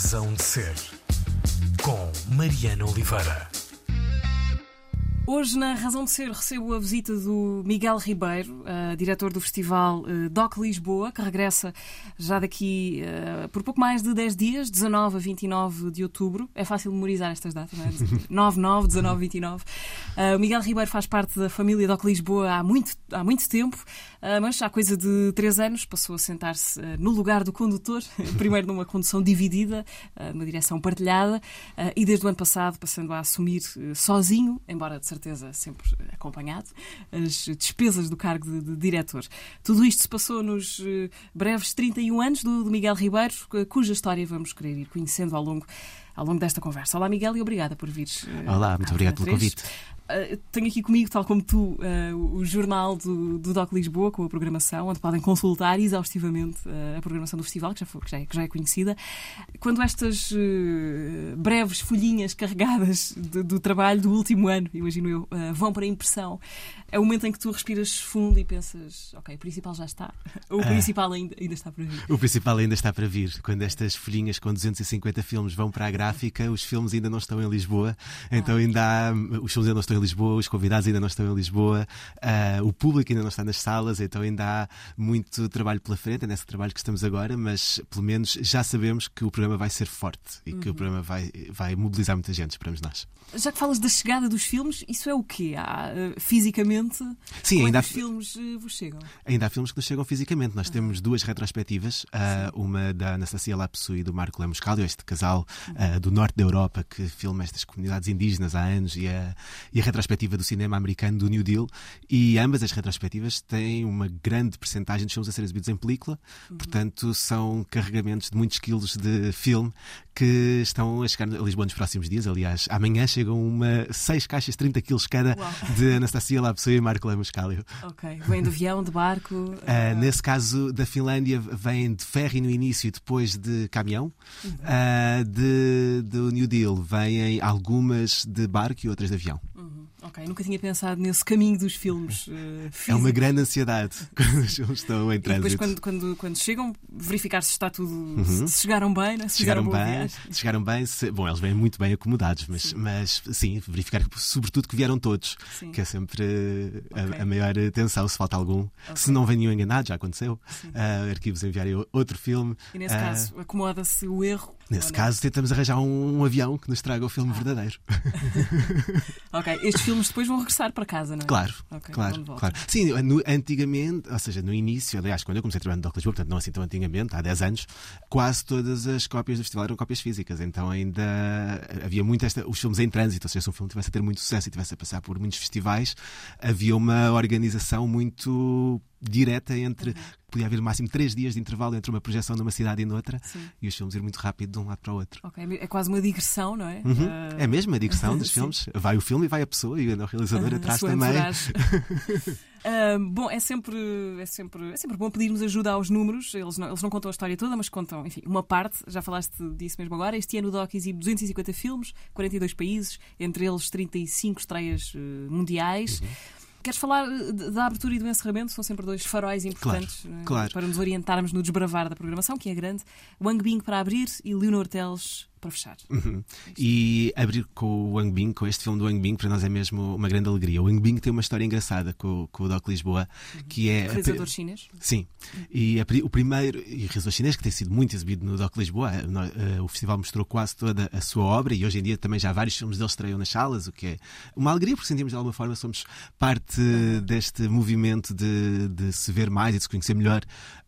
Razão de Ser, com Mariana Oliveira. Hoje, na Razão de Ser, recebo a visita do Miguel Ribeiro, uh, diretor do festival uh, DOC Lisboa, que regressa já daqui uh, por pouco mais de 10 dias, 19 a 29 de outubro. É fácil memorizar estas datas, não é? 9, 9, 19, 29. o Miguel Ribeiro faz parte da família DOC Lisboa há muito, há muito tempo, mas há coisa de 3 anos passou a sentar-se no lugar do condutor, primeiro numa condução dividida, numa direção partilhada, e desde o ano passado passando a assumir sozinho, embora de certeza sempre acompanhado, as despesas do cargo de, de diretor. Tudo isto se passou nos uh, breves 31 anos do, do Miguel Ribeiro, cuja história vamos querer ir conhecendo ao longo ao longo desta conversa. Olá, Miguel, e obrigada por vir. Uh, Olá, muito obrigado pelo convite. Uh, tenho aqui comigo, tal como tu, uh, o jornal do, do DOC Lisboa, com a programação, onde podem consultar exaustivamente uh, a programação do festival, que já, foi, que já, é, que já é conhecida. Quando estas breves folhinhas carregadas de, do trabalho do último ano, imagino eu, vão para a impressão, é o momento em que tu respiras fundo e pensas, ok, o principal já está, ou o principal ainda, ainda está para vir? O principal ainda está para vir. Quando estas folhinhas com 250 filmes vão para a gráfica, os filmes ainda não estão em Lisboa, então ah. ainda há, os filmes ainda não estão em Lisboa, os convidados ainda não estão em Lisboa, uh, o público ainda não está nas salas, então ainda há muito trabalho pela frente, é nesse trabalho que estamos agora, mas pelo menos já sabemos que o programa vai ser forte e uhum. que o uhum. programa vai, vai mobilizar muita gente, esperamos nós. Já que falas da chegada dos filmes, isso é o quê? Há, uh, fisicamente? Sim, ainda há filmes uh, vos chegam? Ainda há filmes que nos chegam fisicamente. Nós uhum. temos duas retrospectivas, uma da Anastasia Lapsu e do Marco Lemos Calio, este casal uhum. do norte da Europa que filma estas comunidades indígenas há anos e a, e a retrospectiva do cinema americano do New Deal e ambas as retrospectivas têm uma grande percentagem de filmes a serem exibidos em película, uhum. portanto são carregamentos de muitos quilos de filme que estão a chegar a Lisboa nos próximos dias. Aliás, amanhã chegam uma seis caixas, 30 quilos cada Uau. de Anastasia Lapsou e Marco Lemos Cálio. Ok. Vêm de avião, de barco? Uh, nesse caso, da Finlândia, vêm de ferry no início e depois de caminhão. Uhum. Uh, de, do New Deal, vêm algumas de barco e outras de avião. Mm-hmm. Ok, nunca tinha pensado nesse caminho dos filmes. Uh, é uma grande ansiedade quando os filmes estão em trânsito. E depois, quando, quando, quando chegam, verificar se está tudo. Uhum. Se chegaram bem, né? se chegaram bem. Se chegaram bem, se, bom, eles vêm muito bem acomodados, mas sim, mas, sim verificar sobretudo que vieram todos, sim. que é sempre a, okay. a, maior atenção, se falta algum. Okay. Se não venham enganados, já aconteceu. Uh, arquivos enviarem outro filme. E nesse caso, acomoda-se o erro Nesse caso, tentamos arranjar um, um, avião que nos traga o filme ah. verdadeiro. ok, estes filmes depois vão regressar para casa, não é? Claro, okay, claro, claro. Sim, no, antigamente, ou seja, no início, aliás, quando eu comecei a trabalhar no Doc Lisboa, portanto não assim tão antigamente, há 10 anos, quase todas as cópias do festival eram cópias físicas, então ainda havia muito esta, os filmes em trânsito, ou seja, se um filme tivesse a ter muito sucesso e tivesse a passar por muitos festivais, havia uma organização muito direta entre. Uhum. Podia haver máximo três dias de intervalo entre uma projeção numa cidade e noutra Sim. e os filmes ir muito rápido de um lado para o outro. Okay. É quase uma digressão, não é? Uhum. Uh... É mesmo a digressão dos filmes. Vai o filme e vai a pessoa e o realizador uh, atrás também. Uh, bom, é sempre, é, sempre, é sempre bom pedirmos ajuda aos números. Eles não, eles não contam a história toda, mas contam, enfim, uma parte. Já falaste disso mesmo agora. Este ano o DOC exibe 250 filmes, 42 países, entre eles 35 estreias uh, mundiais. Uhum. Queres falar eh, da abertura e do encerramento? São sempre dois faróis importantes claro, claro. para nos orientarmos no desbravar da programação, que é grande. Wang Bing para abrir e Leonor Teles para fechar. Uhum. E abrir com o Wang Bing, com este filme do Wang Bing, para nós é mesmo uma grande alegria. O Wang Bing tem uma história engraçada com, com o Doc Lisboa, uhum. que é. Realizador chinês? Sim. E a, o primeiro, e realizador chinês, que tem sido muito exibido no Doc Lisboa, uh, o festival mostrou quase toda a sua obra e hoje em dia também já vários filmes dele estreiam nas salas, o que é uma alegria, porque sentimos de alguma forma somos parte uhum. deste movimento de, de, se ver mais e de se conhecer melhor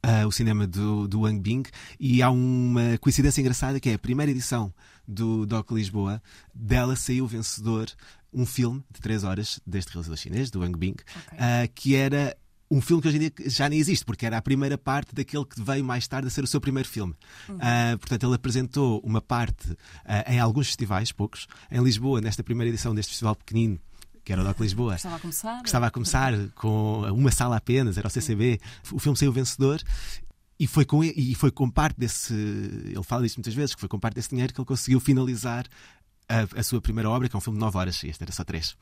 uh, o cinema do, do Wang Bing. E há uma coincidência engraçada que é a primeira edição do Doc Lisboa, dela saiu vencedor um filme de 3 horas deste realizador chinês, do Wang Bing, okay. uh, que era um filme que hoje em dia já nem existe, porque era a primeira parte daquele que veio mais tarde a ser o seu primeiro filme. Uhum. Uh, portanto, ele apresentou uma parte uh, em alguns festivais, poucos, em Lisboa, nesta primeira edição deste festival pequenino, que era o Doc Lisboa. Que estava a começar. Que estava a começar com uma sala apenas, era o CCB. O filme saiu vencedor e foi, com, e foi com parte desse. Ele fala disso muitas vezes, que foi com parte desse dinheiro que ele conseguiu finalizar a, a, sua primeira obra, que é um filme de 9 horas, este era só 3. Uh,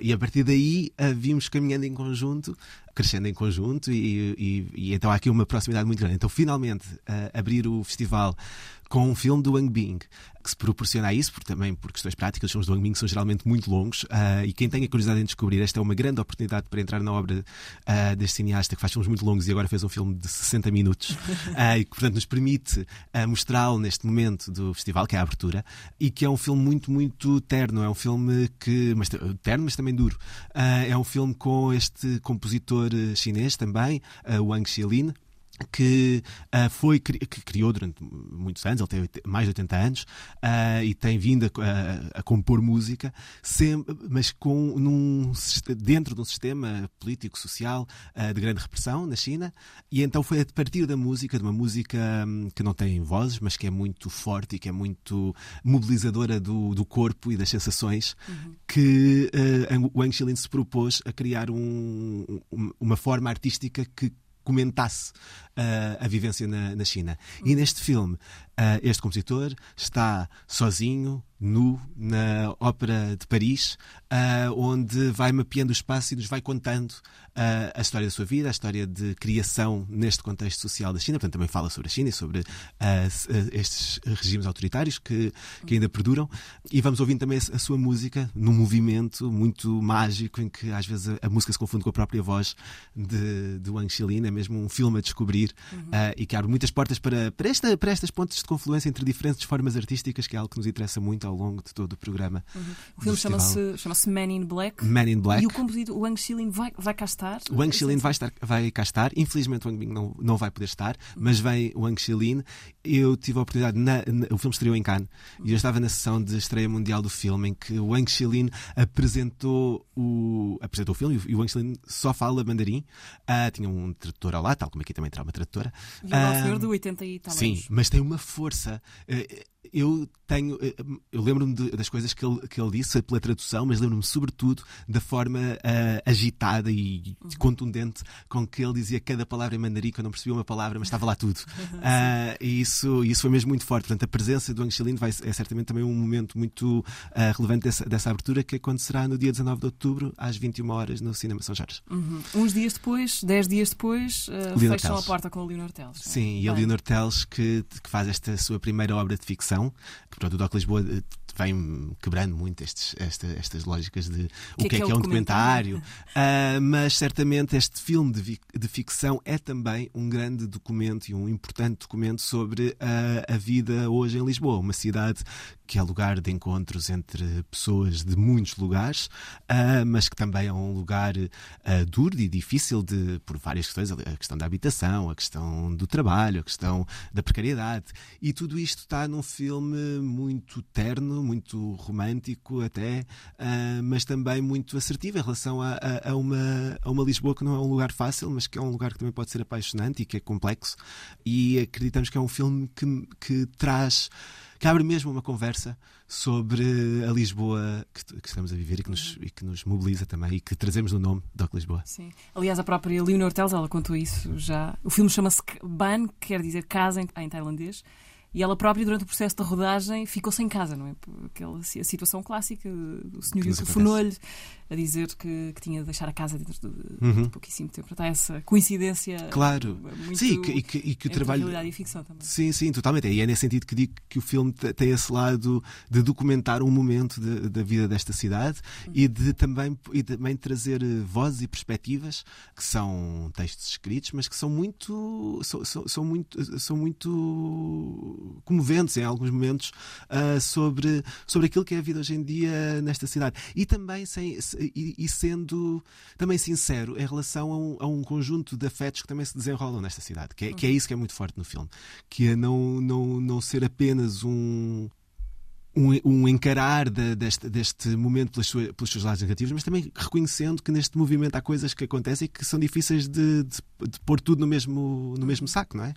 e a partir daí uh, vimos caminhando em conjunto crescendo em conjunto e, e, e então há aqui uma proximidade muito grande. Então, finalmente, uh, abrir o festival com um filme do Wang Bing, que se proporciona a isso, porque, também por questões práticas, os filmes do Wang Bing são geralmente muito longos, uh, e quem tenha curiosidade em descobrir, esta é uma grande oportunidade para entrar na obra uh, deste cineasta, que faz filmes muito longos e agora fez um filme de 60 minutos, uh, e que, portanto, nos permite mostrá-lo neste momento do festival, que é a abertura, e que é um filme muito, muito terno, é um filme que, mas, terno, mas também duro. é um filme com este compositor chinês também, Wang Xilin, que uh, foi que criou durante muitos anos, ele tem mais de 80 anos uh, e tem vindo a, a, a compor música, sempre, mas com num, dentro de um sistema político social uh, de grande repressão na China. E então foi a partir da música, de uma música um, que não tem vozes, mas que é muito forte e que é muito mobilizadora do, do corpo e das sensações, uhum. que o Wang Xilin se propôs a criar um, uma forma artística que comentasse uh, a vivência na, na China. E neste filme, uh, este compositor está sozinho, nu, na Ópera de Paris, uh, onde vai mapeando o espaço e nos vai contando a história da sua vida, a história de criação neste contexto social da China. Portanto, também fala sobre a China e sobre estes regimes autoritários que, que ainda perduram. E vamos ouvindo também a sua música num movimento muito mágico em que às vezes a, a música se confunde com a própria voz de, de Wang Xilin. É mesmo um filme a descobrir uhum. uh, e que abre muitas portas para, para, esta, para estas pontes de confluência entre diferentes formas artísticas, que é algo que nos interessa muito ao longo de todo o programa. Uhum. O filme chama-se chama Man in Black. Man in Black. E o compositor, o Wang Xilin, vai, vai cá estar? O Wang Xilin vai, estar, vai cá estar. Infelizmente o Wang Bing não, não vai poder estar, uhum. mas vem o Wang Xilin. Eu tive a oportunidade, na, na, o filme estreou em Cannes, uhum. e eu estava na sessão de estreia mundial do filme, em que o Wang Xilin apresentou o, apresentou o filme, e o Wang Xilin só fala mandarim. Uh, tinha um tradutor ao lado, tal como aqui também terá uma tradutora. E o senhor de 80 e tal Sim, mas tem uma força. Eh, eu tenho. Eh, eu lembro-me das coisas que ele, que ele disse pela tradução, mas lembro-me sobretudo da forma uh, agitada e uhum. contundente com que ele dizia cada palavra em mandarim, que eu não percebia uma palavra, mas estava lá tudo. Uh, e isso, isso foi mesmo muito forte. Portanto, a presença do Angelino vai, é certamente também um momento muito uh, relevante dessa, dessa abertura, que acontecerá no dia 19 de outubro, às 21 horas, no Cinema São Jorge. Uhum. Uns dias depois, 10 dias depois, fecham a porta com o Leonor Teles. Sim, e a Leonor Teles que, que faz esta sua primeira obra de ficção, que pronto, o Doc Lisboa eh, vem quebrando muito estes, esta, estas lógicas de o que é, que é, é um documentário, uh, mas certamente este filme de, de, ficção é também um grande documento e um importante documento sobre uh, a vida hoje em Lisboa, uma cidade que é lugar de encontros entre pessoas de muitos lugares, uh, mas que também é um lugar duro e difícil de, por várias questões, a questão da habitação, a questão do trabalho, a questão da precariedade. E tudo isto está num filme muito terno, muito romântico até, uh, mas também muito assertivo em relação a, a, a, uma, a uma Lisboa que não é um lugar fácil, mas que é um lugar que também pode ser apaixonante e que é complexo. E acreditamos que é um filme que, que traz que abre mesmo uma conversa sobre a Lisboa que, que estamos a viver e que, nos, e que, nos, mobiliza também e que trazemos no nome Doc Lisboa. Sim. Aliás, a própria Leonor Teles, ela contou isso já. O filme chama-se Ban, que quer dizer casa em, em tailandês. E ela própria, durante o processo de rodagem, ficou sem casa, não é? Aquela a situação clássica, o senhor telefonou-lhe a dizer que, que, tinha de deixar a casa dentro de, uhum. de pouquíssimo tempo. Portanto, há essa coincidência. Claro. Muito sim, e que, e que o trabalho. realidade e ficção também. Sim, sim, totalmente. E é nesse sentido que digo que o filme tem esse lado de documentar um momento da vida desta cidade uhum. e de também, e também trazer eh, vozes e perspectivas que são textos escritos, mas que são muito. são, são, são muito. são muito comoventes em alguns momentos uh, sobre, sobre aquilo que é a vida hoje em dia nesta cidade. E também sem, e, e sendo também sincero em relação a um, a um, conjunto de afetos que também se desenrolam nesta cidade, que é, que é isso que é muito forte no filme, que é não, não, não ser apenas um um, um, encarar de, deste, deste momento pelas pelos seus lados negativos, mas também reconhecendo que neste movimento há coisas que acontecem que são difíceis de, de, de pôr tudo no mesmo, no mesmo saco, não é?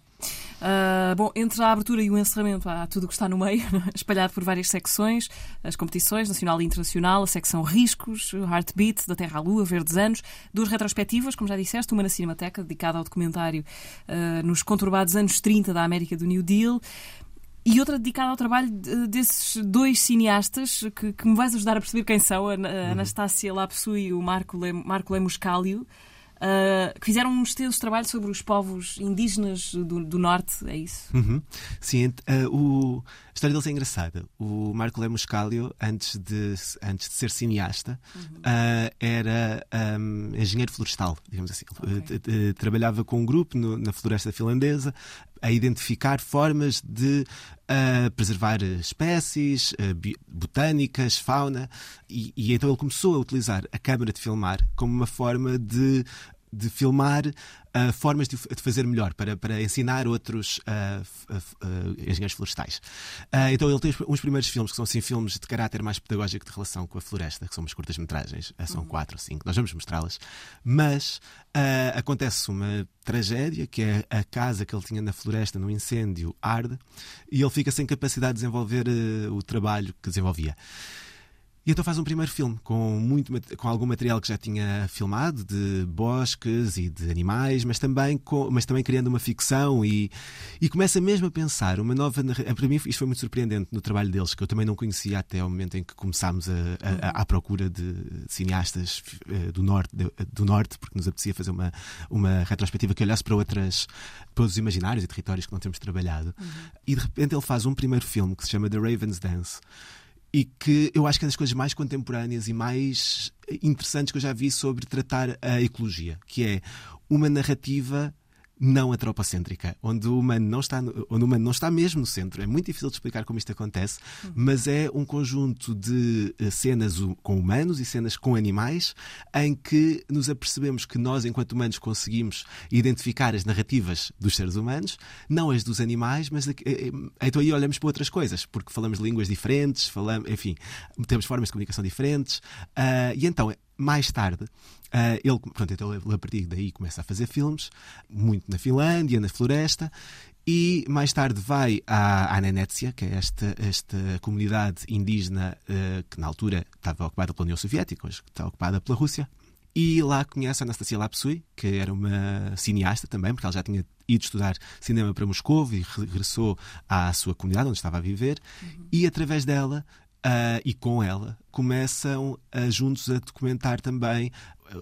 Uh, bom, entre a abertura e o encerramento há tudo o que está no meio, espalhado por várias secções, as competições nacional e internacional, a secção Riscos, Heartbeat, da Terra à Lua, Verdes Anos, duas retrospectivas, como já disseste, uma na Cinemateca, dedicada ao documentário uh, nos conturbados anos 30 da América do New Deal, e outra dedicada ao trabalho desses dois cineastas que, que me vais ajudar a perceber quem são, a, a uhum. Anastácia Lapsu e o Marco, Le, Marco Lemuscálio. uh, que fizeram um extenso trabalho sobre os povos indígenas do, do Norte, é isso? Uhum. Sim, uh, o, a história deles é engraçada. O Marco Lemos Cálio, antes de, antes de ser cineasta, uhum. uh, era um, engenheiro florestal, digamos assim. Okay. Trabalhava com um grupo no, na floresta finlandesa a identificar formas de uh, preservar espécies, uh, botânicas, fauna, e, e, então ele começou a utilizar a câmara de filmar como uma forma de de filmar uh, formas de, de, fazer melhor, para, para ensinar outros uh, engenheiros florestais. então ele tem uns primeiros filmes que são assim filmes de caráter mais pedagógico de relação com a floresta, que são umas curtas-metragens, são uhum. quatro ou cinco, nós vamos mostrá-las, mas acontece uma tragédia, que é a casa que ele tinha na floresta, no incêndio, arde, e ele fica sem capacidade de desenvolver o trabalho que desenvolvia. E então faz um primeiro filme com, muito, com algum material que já tinha filmado, de bosques e de animais, mas também, com, mas também criando uma ficção e, e começa mesmo a pensar uma nova Para mim, isto foi muito surpreendente no trabalho deles, que eu também não conhecia até o momento em que começámos a, a, a à procura de cineastas eh, do norte, do norte, porque nos apetecia fazer uma, uma retrospectiva que olhasse para, outras, para outros imaginários e territórios que não temos trabalhado. Uhum. E de repente ele faz um primeiro filme que se chama The Raven's Dance e que eu acho que é das coisas mais contemporâneas e mais interessantes que eu já vi sobre tratar a ecologia, que é uma narrativa não antropocêntrica, onde o humano não está, onde o humano não está mesmo no centro. É muito difícil de explicar como isto acontece, mas é um conjunto de eh, cenas com humanos e cenas com animais em que nos apercebemos que nós, enquanto humanos, conseguimos identificar as narrativas dos seres humanos, não as dos animais, mas eh, eh, então aí olhamos para outras coisas, porque falamos línguas diferentes, falamos, enfim, temos formas de comunicação diferentes, uh, e então mais tarde, uh, ele, pronto, então ele a partir daí começa a fazer filmes, muito na Finlândia, na floresta, e mais tarde vai à, Nenécia, que é esta, esta comunidade indígena uh, que na altura estava ocupada pela União Soviética, hoje está ocupada pela Rússia. E lá conhece a Anastasia Lapsui, que era uma cineasta também, porque ela já tinha ido estudar cinema para Moscou e regressou à sua comunidade onde estava a viver. Uhum. E através dela uh, e com ela começam uh, juntos a documentar também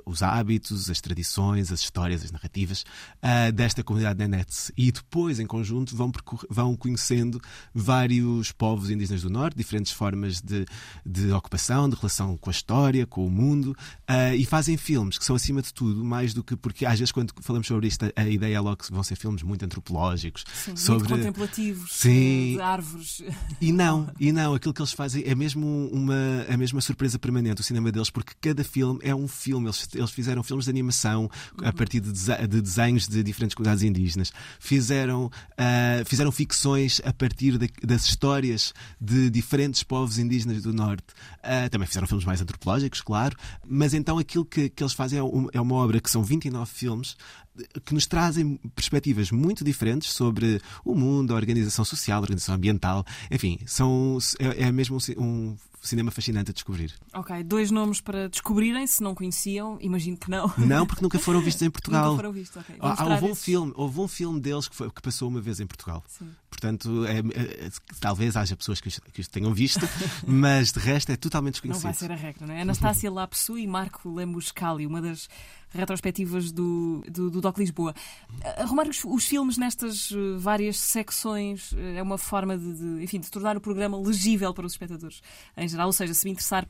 os hábitos, as tradições, as histórias, as narrativas uh, desta comunidade Nenets. E depois, em conjunto, vão, vão conhecendo vários povos indígenas do Norte, diferentes formas de, de ocupação, de relação com a história, com o mundo, uh, e fazem filmes que são, acima de tudo, mais do que. Porque às vezes, quando falamos sobre isto, a ideia é logo que vão ser filmes muito antropológicos, Sim, sobre. Muito contemplativos, Sim. de árvores. E não, e não, aquilo que eles fazem é mesmo uma, a mesma surpresa permanente, o cinema deles, porque cada filme é um filme eles, eles fizeram filmes de animação a partir de, de desenhos de diferentes comunidades indígenas. Fizeram, uh, fizeram ficções a partir de, das histórias de diferentes povos indígenas do Norte. Uh, também fizeram filmes mais antropológicos, claro. Mas então aquilo que, que eles fazem é, um, é uma obra que são 29 filmes que nos trazem perspectivas muito diferentes sobre o mundo, a organização social, a organização ambiental. Enfim, são, é, é mesmo um cinema fascinante a descobrir. Ok, dois nomes para descobrirem, se não conheciam, imagino que não. Não, porque nunca foram vistos em Portugal. nunca foram vistos, ok. Ah, houve, um filme, houve um filme deles que, foi, que passou uma vez em Portugal. Sim. Portanto, é, é, talvez haja pessoas que, que os tenham visto, mas de resto é totalmente desconhecido. Não vai ser a regra, não é? Anastácia Lapsu e Marco Lemuscali, uma das retrospectivas do, do, do DOC Lisboa. Arrumar os, os, filmes nestas eh, várias secções eh, é uma forma de, de, enfim, de tornar o programa legível para os espectadores em geral. Ou seja, se me interessar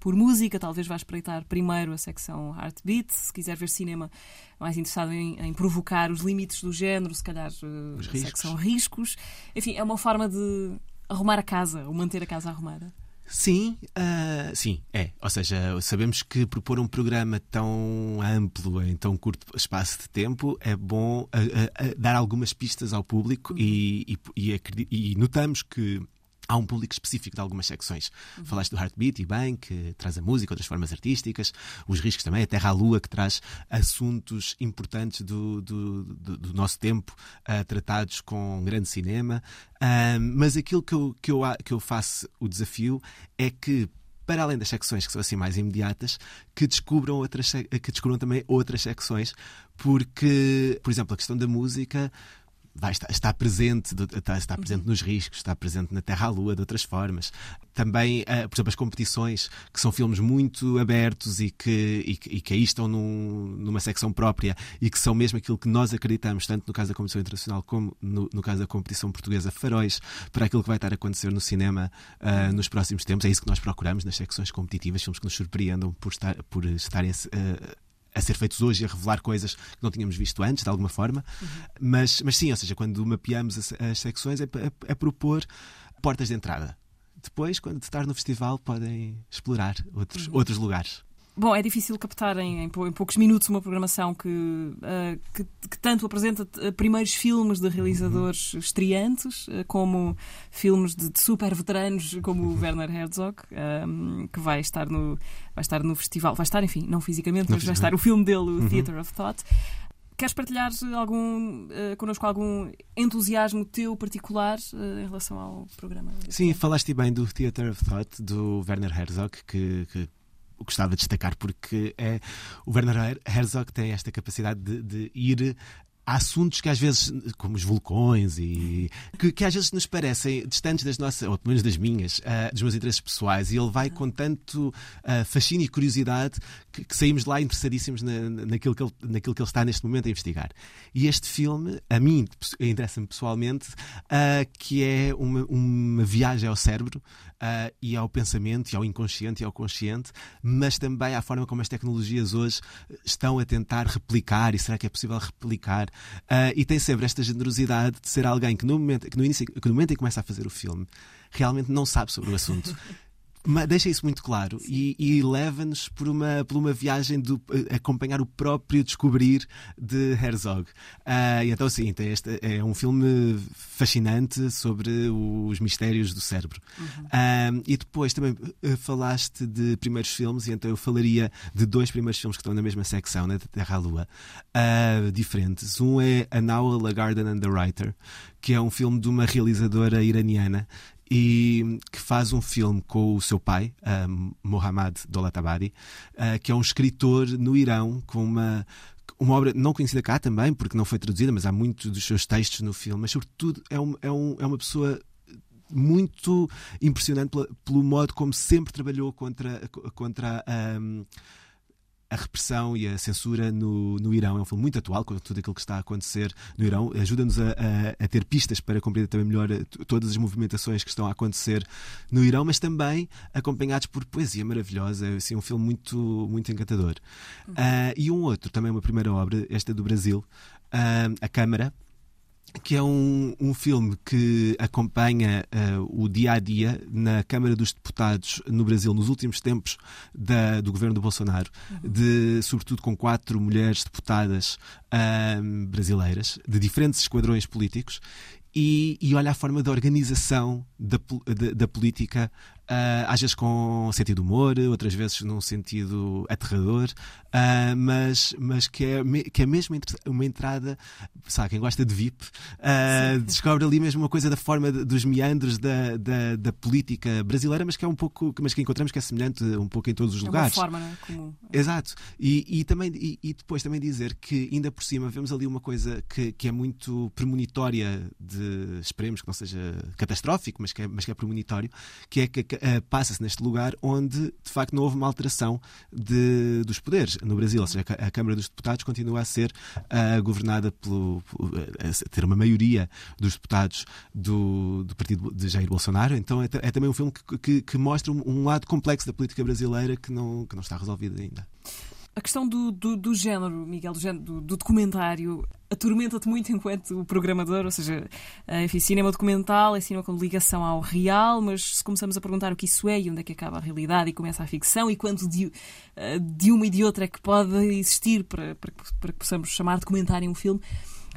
por música, talvez vá espreitar primeiro a secção Heartbeat. Se quiser ver cinema mais interessado em, em provocar os limites do género, se calhar a secção riscos. Enfim, é uma forma de arrumar a casa, ou manter a casa arrumada. Sim, uh, sim, é. Ou seja, sabemos que propor um programa tão amplo em tão curto espaço de tempo é bom uh, uh, dar algumas pistas ao público e, e, e, e notamos que há um público específico de algumas secções. Uhum. Falaste do Heartbeat e bem, que traz a música, outras formas artísticas, os riscos também, a Terra à Lua, que traz assuntos importantes do, do, do, do nosso tempo, uh, tratados com um grande cinema. Uh, mas aquilo que eu, que, eu, que eu faço o desafio é que para além das secções que são assim mais imediatas, que descubram, outras, que descubram também outras secções, porque, por exemplo, a questão da música vai estar, está presente, está, está presente nos riscos, está presente na Terra à Lua de outras formas. Também, uh, por exemplo, as competições, que são filmes muito abertos e que, e, e que aí estão num, numa secção própria e que são mesmo aquilo que nós acreditamos, tanto no caso da competição internacional como no, no caso da competição portuguesa, faróis para aquilo que vai estar a acontecer no cinema uh, nos próximos tempos. É isso que nós procuramos nas secções competitivas, filmes que nos surpreendam por, estar, por estarem. Uh, a ser feitos hoje e a revelar coisas que não tínhamos visto antes, de alguma forma. Uhum. Mas, mas sim, ou seja, quando mapeamos as, as secções, é, é, é propor portas de entrada. Depois, quando estar no festival, podem explorar outros, uhum. outros lugares. Bom, é difícil captar em, em, poucos minutos uma programação que, uh, que, que, tanto apresenta uh, primeiros filmes de realizadores uhum. estreantes, uh, como filmes de, de, super veteranos, como o Werner Herzog, um, que vai estar, no, vai estar no festival. Vai estar, enfim, não fisicamente, mas vai estar o filme dele, o uhum. Theatre of Thought. Queres partilhar algum, uh, connosco algum entusiasmo teu particular uh, em relação ao programa? Sim, falaste bem do Theatre of Thought, do Werner Herzog, que, que gostava de destacar porque é o Werner Herzog tem esta capacidade de, de ir há assuntos que às vezes, como os vulcões, e que, que às vezes nos parecem distantes das nossas, ou pelo menos das minhas, uh, dos meus interesses pessoais, e ele vai com tanto uh, fascínio e curiosidade que, que, saímos lá interessadíssimos na, naquilo, que ele, naquilo que ele está neste momento a investigar. E este filme, a mim, interessa-me pessoalmente, uh, que é uma, uma viagem ao cérebro e ao pensamento, e ao inconsciente e ao consciente, mas também à forma como as tecnologias hoje estão a tentar replicar, e será que é possível replicar? Uh, e tem sempre esta generosidade de ser alguém que no momento, que no, início, que no momento em que começa a fazer o filme, realmente não sabe sobre o assunto. deixa isso muito claro e, e leva-nos por uma, por uma viagem de eh, acompanhar o próprio descobrir de Herzog. Uh, e então, sim, tem este, é um filme fascinante sobre os mistérios do cérebro. Uhum. Uh, e depois também uh, falaste de primeiros filmes, e então eu falaria de dois primeiros filmes que estão na mesma secção, na Terra à Lua, diferentes. Um é An Owl, a Garden and the Writer, que é um filme de uma realizadora iraniana e que faz um filme com o seu pai, Mohammad Dolatabadi, uh, que é um escritor no Irão com uma uma obra não conhecida cá também, porque não foi traduzida, mas há muitos dos seus textos no filme, mas sobretudo é, um, é, um, é uma pessoa muito impressionante pela, pelo modo como sempre trabalhou contra, contra um, a repressão e a censura no, no Irão. É um filme muito atual, com tudo aquilo que está a acontecer no Irão. Ajuda-nos a, a, a, ter pistas para compreender também melhor eh, todas as movimentações que estão a acontecer no Irão, mas também acompanhados por poesia maravilhosa. É assim, um filme muito, muito encantador. Uhum. Uh, e um outro, também uma primeira obra, esta do Brasil, uh, A Câmara que é um, um filme que acompanha uh, o dia a dia na Câmara dos Deputados no Brasil nos últimos tempos da, do governo do Bolsonaro, uhum. de, sobretudo com quatro mulheres deputadas uh, brasileiras de diferentes esquadrões políticos e, e, olha a forma da organização da, da, da política Uh, às vezes com sentido humor, outras vezes num sentido aterrador, uh, mas, mas que, é, que é mesmo uma entrada, sabe, quem gosta de VIP, uh, descobre ali mesmo uma coisa da forma de, dos meandros da, da, da, política brasileira, mas que é um pouco, mas que encontramos que é semelhante um pouco em todos os é lugares. Uma forma, né? Comum. Exato. E, e também, e, e, depois também dizer que ainda por cima vemos ali uma coisa que, que é muito premonitória de, esperemos que não seja catastrófico, mas que é, mas que é premonitório, que é que uh, passa-se neste lugar onde, de facto, não houve uma alteração de, dos poderes no Brasil. Ou seja, a Câmara dos Deputados continua a ser uh, governada pelo, pelo, a ter uma maioria dos deputados do, do partido de Jair Bolsonaro. Então é, é também um filme que, que, que mostra um, um, lado complexo da política brasileira que não, que não está resolvido ainda. A questão do, do, do género, Miguel, do, género, do, do documentário, atormenta-te muito enquanto programador, ou seja, eh, enfim, cinema documental é cinema com ligação ao real, mas se começamos a perguntar o que isso é e onde é que acaba a realidade e começa a ficção e quanto de, eh, de uma e de outra é que pode existir para, para, para que possamos chamar documentário um filme.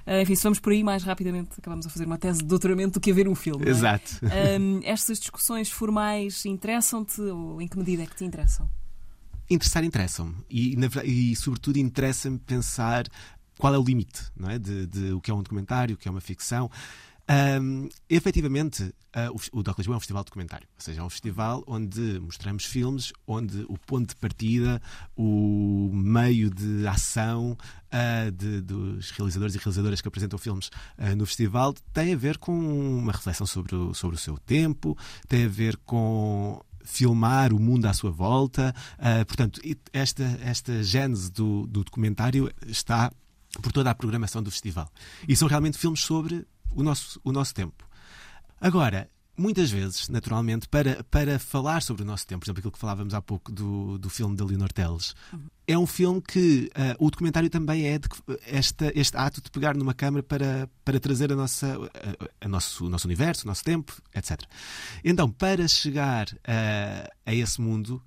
Eh, enfim, se vamos por aí mais rapidamente, acabamos a fazer uma tese de doutoramento do que a ver um filme. É? Exato. Um, estas discussões formais interessam-te ou em que medida é que te interessam? Interessar interessam-me e, e, sobretudo, interessa-me pensar qual é o limite não é? de, de o que é um documentário, o que é uma ficção. Um, efetivamente, uh, o, o Doc Lisboa é um festival documentário, ou seja, é um festival onde mostramos filmes, onde o ponto de partida, o meio de ação uh, de, dos realizadores e realizadoras que apresentam filmes uh, no festival tem a ver com uma reflexão sobre o, sobre o seu tempo, tem a ver com filmar o mundo à sua volta. Uh, portanto, esta, esta gênese do, do documentário está por toda a programação do festival. E são realmente filmes sobre o nosso, o nosso tempo. Agora, muitas vezes, naturalmente, para, para falar sobre o nosso tempo, por exemplo, aquilo que falávamos há pouco do, do filme da Leonor Teles, uhum. é um filme que uh, o documentário também é de, esta, este ato de pegar numa câmara para, para trazer a nossa, a, a nosso, o nosso universo, o nosso tempo, etc. Então, para chegar uh, a esse mundo,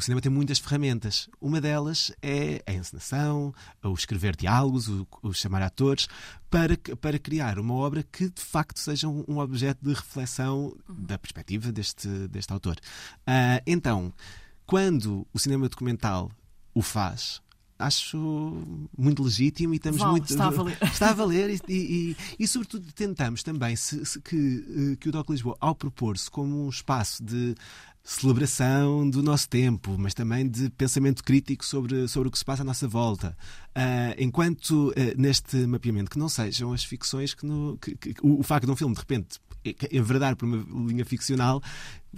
o cinema tem muitas ferramentas. Uma delas é a encenação, o escrever diálogos, o, o chamar atores, para, para criar uma obra que de facto seja um, um objeto de reflexão da perspectiva deste, deste autor. Uh, então, quando o cinema documental o faz, acho muito legítimo e estamos Val, muito. Está a valer. Está a valer e, e, e, sobretudo, tentamos também se, se, que, eh, que o DOC Lisboa, ao propor-se como um espaço de celebração do nosso tempo, mas também de pensamento crítico sobre, sobre o que se passa à nossa volta. Uh, enquanto uh, neste mapeamento que não sejam as ficções que, no, que, que o, o facto de um filme de repente enverdar por uma linha ficcional,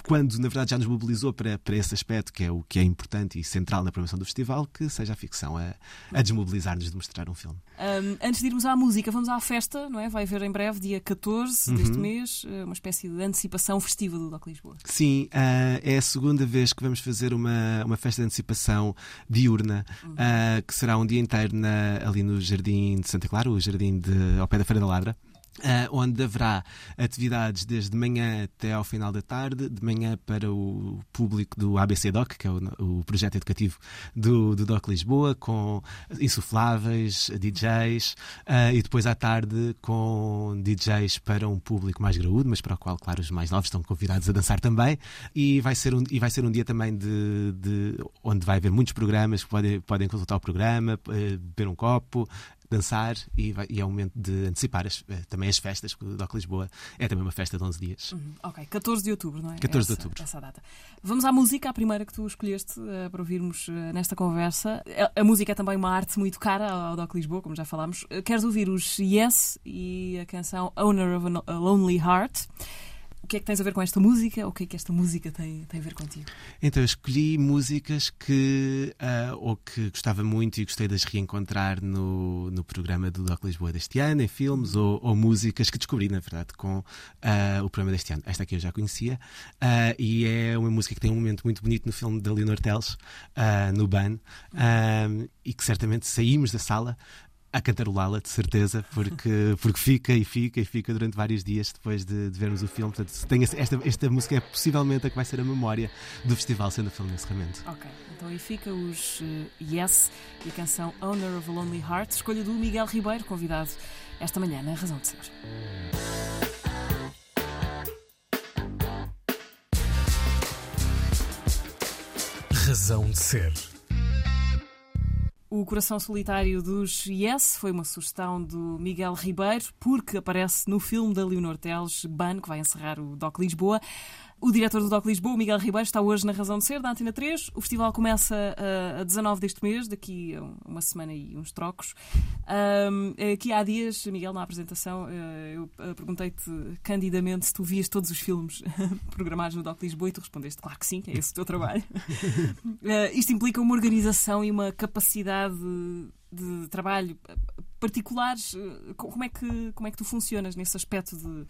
quando na verdade já nos mobilizou para, para esse aspecto que é o que é importante e central na programação do festival, que seja a ficção a, a desmobilizar-nos de mostrar um filme. Um, antes de irmos à música, vamos à festa, não é? Vai haver em breve, dia 14 uhum. deste mês, eh, uma espécie de antecipação festiva do DOC Lisboa. Sim, uh, é a segunda vez que vamos fazer uma, uma festa de antecipação diurna, uhum. uh, que será um dia inteiro na, ali no Jardim de Santa Clara, o jardim de, ao pé da Feira da Ladra. Uh, onde haverá atividades desde manhã até ao final da tarde, de manhã para o público do ABC Doc, que é o, o projeto educativo do, do, Doc Lisboa, com insufláveis, DJs, uh, ah, e depois à tarde com DJs para um público mais graúdo, mas para o qual, claro, os mais novos estão convidados a dançar também. E vai ser um, e vai ser um dia também de, de onde vai haver muitos programas, podem, podem consultar o programa, uh, beber um copo, dançar e, vai, e, é o momento de antecipar as, eh, também as festas, porque o DOC Lisboa é também uma festa de 11 dias. Uhum. Ok, 14 de outubro, não é? 14 essa, de outubro. Essa data. Vamos à música, a primeira que tu escolheste uh, para ouvirmos uh, nesta conversa. A, a, música é também uma arte muito cara ao DOC Lisboa, como já falámos. Queres ouvir os Yes e a canção Owner of a Lonely Heart? O que é que tens a ver com esta música? O que é que esta música tem, tem a ver contigo? Então, eu escolhi músicas que, uh, ou que gostava muito e gostei de as reencontrar no, no programa do Doc Lisboa deste ano, em filmes, ou, ou músicas que descobri, na verdade, com uh, o programa deste ano. Esta aqui eu já conhecia, uh, e é uma música que tem um momento muito bonito no filme da Leonor Teles, no BAN, e que certamente saímos da sala a cantarolá-la, de certeza, porque, porque fica e fica e fica durante vários dias depois de, de vermos o filme. Portanto, tem esta, esta música é possivelmente a que vai ser a memória do festival, sendo o filme de encerramento. Ok, então aí fica os uh, Yes e a canção Owner of a Lonely Heart, escolha do Miguel Ribeiro, convidado esta manhã na Razão de Ser. Razão de Ser o Coração Solitário dos Yes foi uma sugestão do Miguel Ribeiro, porque aparece no filme da Leonor Teles, Ban, que vai encerrar o Doc Lisboa. O diretor do DOC Lisboa, Miguel Ribeiro, está hoje na Razão de Ser, da Antena 3. O festival começa uh, a 19 deste mês, daqui a uma semana e uns trocos. Um, aqui há dias, Miguel, na apresentação, uh, eu uh, perguntei-te candidamente se tu vias todos os filmes programados no DOC Lisboa e tu respondeste, claro que sim, é esse o teu trabalho. isto implica uma organização e uma capacidade de trabalho particulares. Como é que, como é que tu funcionas nesse aspecto de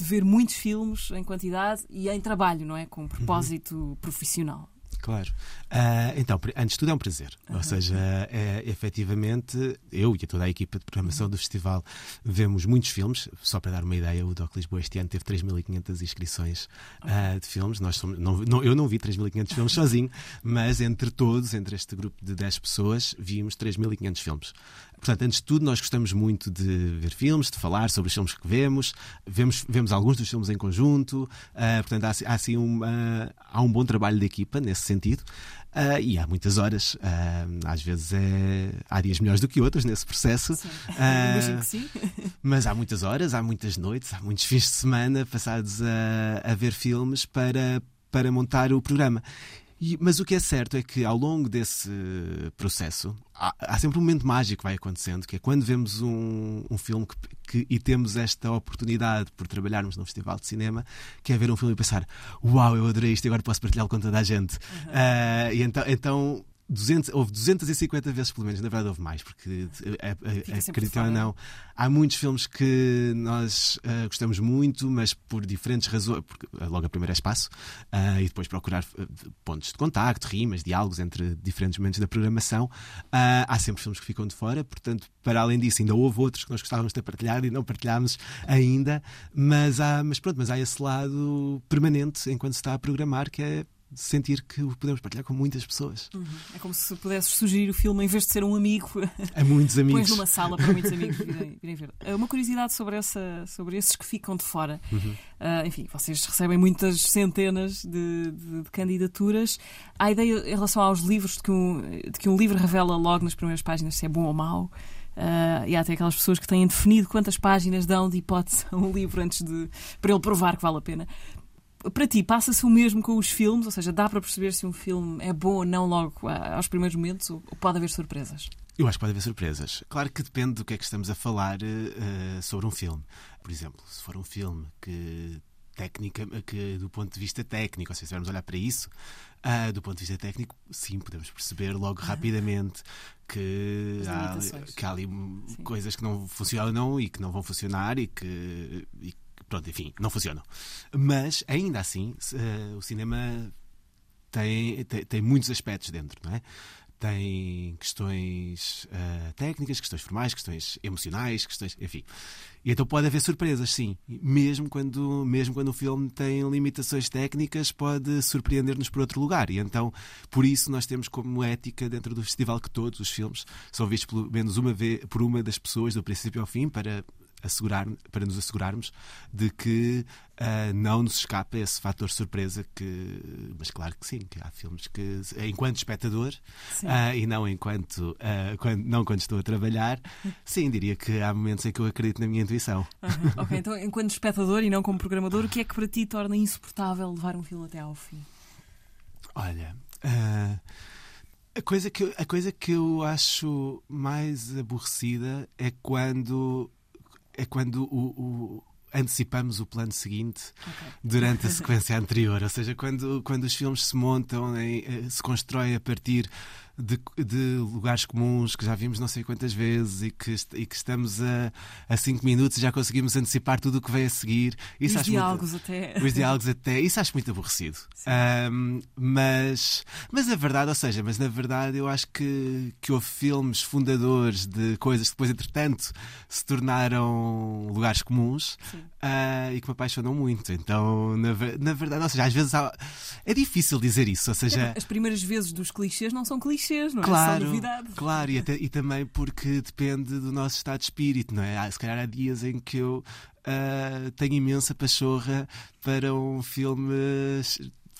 de ver muitos filmes em quantidade e em trabalho, não é? Com propósito uhum. profissional. Claro. Uh, então, antes de tudo é um prazer. Uhum. Ou seja, é, efetivamente, eu e toda a equipa de programação uhum. do festival vemos muitos filmes. Só para dar uma ideia, o Doc Lisboa este ano teve 3.500 inscrições uh, de filmes. Nós somos, não, não, eu não vi 3.500 filmes sozinho, mas entre todos, entre este grupo de 10 pessoas, vimos 3.500 filmes. Portanto, antes de tudo, nós gostamos muito de ver filmes, de falar sobre os filmes que vemos, vemos, vemos alguns dos filmes em conjunto, uh, portanto, há, há, assim uma, há um bom trabalho de equipa nesse sentido. Uh, e há muitas horas, uh, às vezes é, há dias melhores do que outros nesse processo. Sim. Uh, que sim. Mas há muitas horas, há muitas noites, há muitos fins de semana passados a, a ver filmes para, para montar o programa. E, mas o que é certo é que ao longo desse processo há, há, sempre um momento mágico que vai acontecendo, que é quando vemos um, um filme que, que, e temos esta oportunidade por trabalharmos num festival de cinema, que é ver um filme e pensar: Uau, eu adorei isto e agora posso partilhá-lo com toda a gente. Uhum. Uh, e então, então 200, houve 250 vezes, pelo menos, na verdade houve mais, porque eh, acreditam ou não, há muitos filmes que nós uh, gostamos muito, mas por diferentes razões, porque logo a primeira é espaço, uh, e depois procurar pontos de contacto, rimas, diálogos entre diferentes momentos da programação, uh, há sempre filmes que ficam de fora, portanto, para além disso, ainda houve outros que nós gostávamos de ter partilhado e não partilhámos ainda, mas, há, mas pronto, mas há esse lado permanente enquanto se está a programar, que é sentir que o podemos partilhar com muitas pessoas. Uhum. É como se pudesses sugerir o filme em vez de ser um amigo. A muitos amigos. Pões numa sala para muitos amigos virem, virem ver. Eh, uma curiosidade sobre, essa, sobre esses que ficam de fora. Uhum. Uh, enfim, vocês recebem muitas centenas de, de, de, candidaturas. Há ideia em relação aos livros de que, um, de que um livro revela logo nas primeiras páginas se é bom ou mau. Uh, e há até aquelas pessoas que têm definido quantas páginas dão de hipótese a um livro antes de para ele provar que vale a pena para ti, passa-se o mesmo com os filmes? Ou seja, dá para perceber se um filme é bom ou não logo aos primeiros momentos? Ou pode haver surpresas? Eu acho que pode haver surpresas. Claro que depende do que é que estamos a falar uh, sobre um filme. Por exemplo, se for um filme que técnica, que do ponto de vista técnico, ou seja, se estivermos a olhar para isso, uh, do ponto de vista técnico, sim, podemos perceber logo rapidamente que há, que há ali sim. coisas que não funcionam e que não vão funcionar e que, e pronto, enfim, não funcionam. Mas, ainda assim, uh, o cinema tem, tem, tem, muitos aspectos dentro, não é? Tem questões uh, técnicas, questões formais, questões emocionais, questões. enfim. E então pode haver surpresas, sim. Mesmo quando, mesmo quando o filme tem limitações técnicas, pode surpreender-nos por outro lugar. E então, por isso, nós temos como ética dentro do festival que todos os filmes são vistos pelo menos uma vez por uma das pessoas, do princípio ao fim, para assegurar, para nos assegurarmos de que uh, não nos escapa esse fator surpresa que mas claro que sim que há filmes que enquanto espectador uh, e não enquanto uh, quando, não quando estou a trabalhar sim diria que há momentos em que eu acredito na minha intuição -huh. ok então enquanto espectador e não como programador o que é que para ti torna insuportável levar um filme até ao fim olha a coisa, que, a coisa que eu acho mais aborrecida é quando é quando o, o antecipamos o plano seguinte okay. durante a sequência anterior. Ou seja, quando, quando os filmes se montam, eh, se constroem a partir de, de, lugares comuns que já vimos não sei quantas vezes e que, e que estamos a, a cinco minutos e já conseguimos antecipar tudo o que vem a seguir. Isso os diálogos muito, até. Os diálogos até. Isso acho muito aborrecido. Um, mas, mas na verdade, ou seja, mas na verdade eu acho que, que houve filmes fundadores de coisas que depois, entretanto, se tornaram lugares comuns uh, e que me apaixonam muito. Então, na, na verdade, ou seja, às vezes há, é difícil dizer isso. Ou seja, as primeiras vezes dos clichês não são clichês clichês, não é? Claro, Só novidade. claro e, até, e também porque depende do nosso estado de espírito, não é? Há, se calhar há dias em que eu uh, tenho imensa pachorra para um filme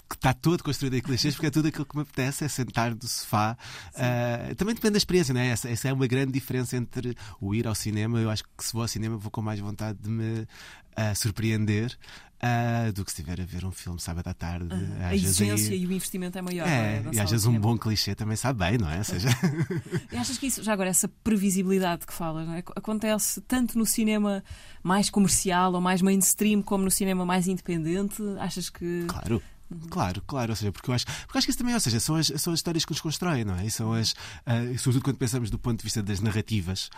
que está todo construído em clichês, porque é tudo aquilo que me apetece, é sentar do sofá. Uh, também depende da experiência, não é? Essa, essa, é uma grande diferença entre o ir ao cinema. Eu acho que se vou ao cinema vou com mais vontade de me uh, surpreender. Uh, do que se estiver a ver um filme sábado à tarde. Uh, a exigência aí... e o investimento é maior. É, é e às vezes um bom clichê também sabe bem, não é? seja... e achas que isso, já agora, essa previsibilidade que falas, é? acontece tanto no cinema mais comercial ou mais mainstream como no cinema mais independente? Achas que. Claro. Uhum. Claro, claro, ou seja, porque eu acho, porque acho que isso também, ou seja, são as, são as histórias que nos constroem, não é? E são as, uh, sobretudo quando pensamos do ponto de vista das narrativas,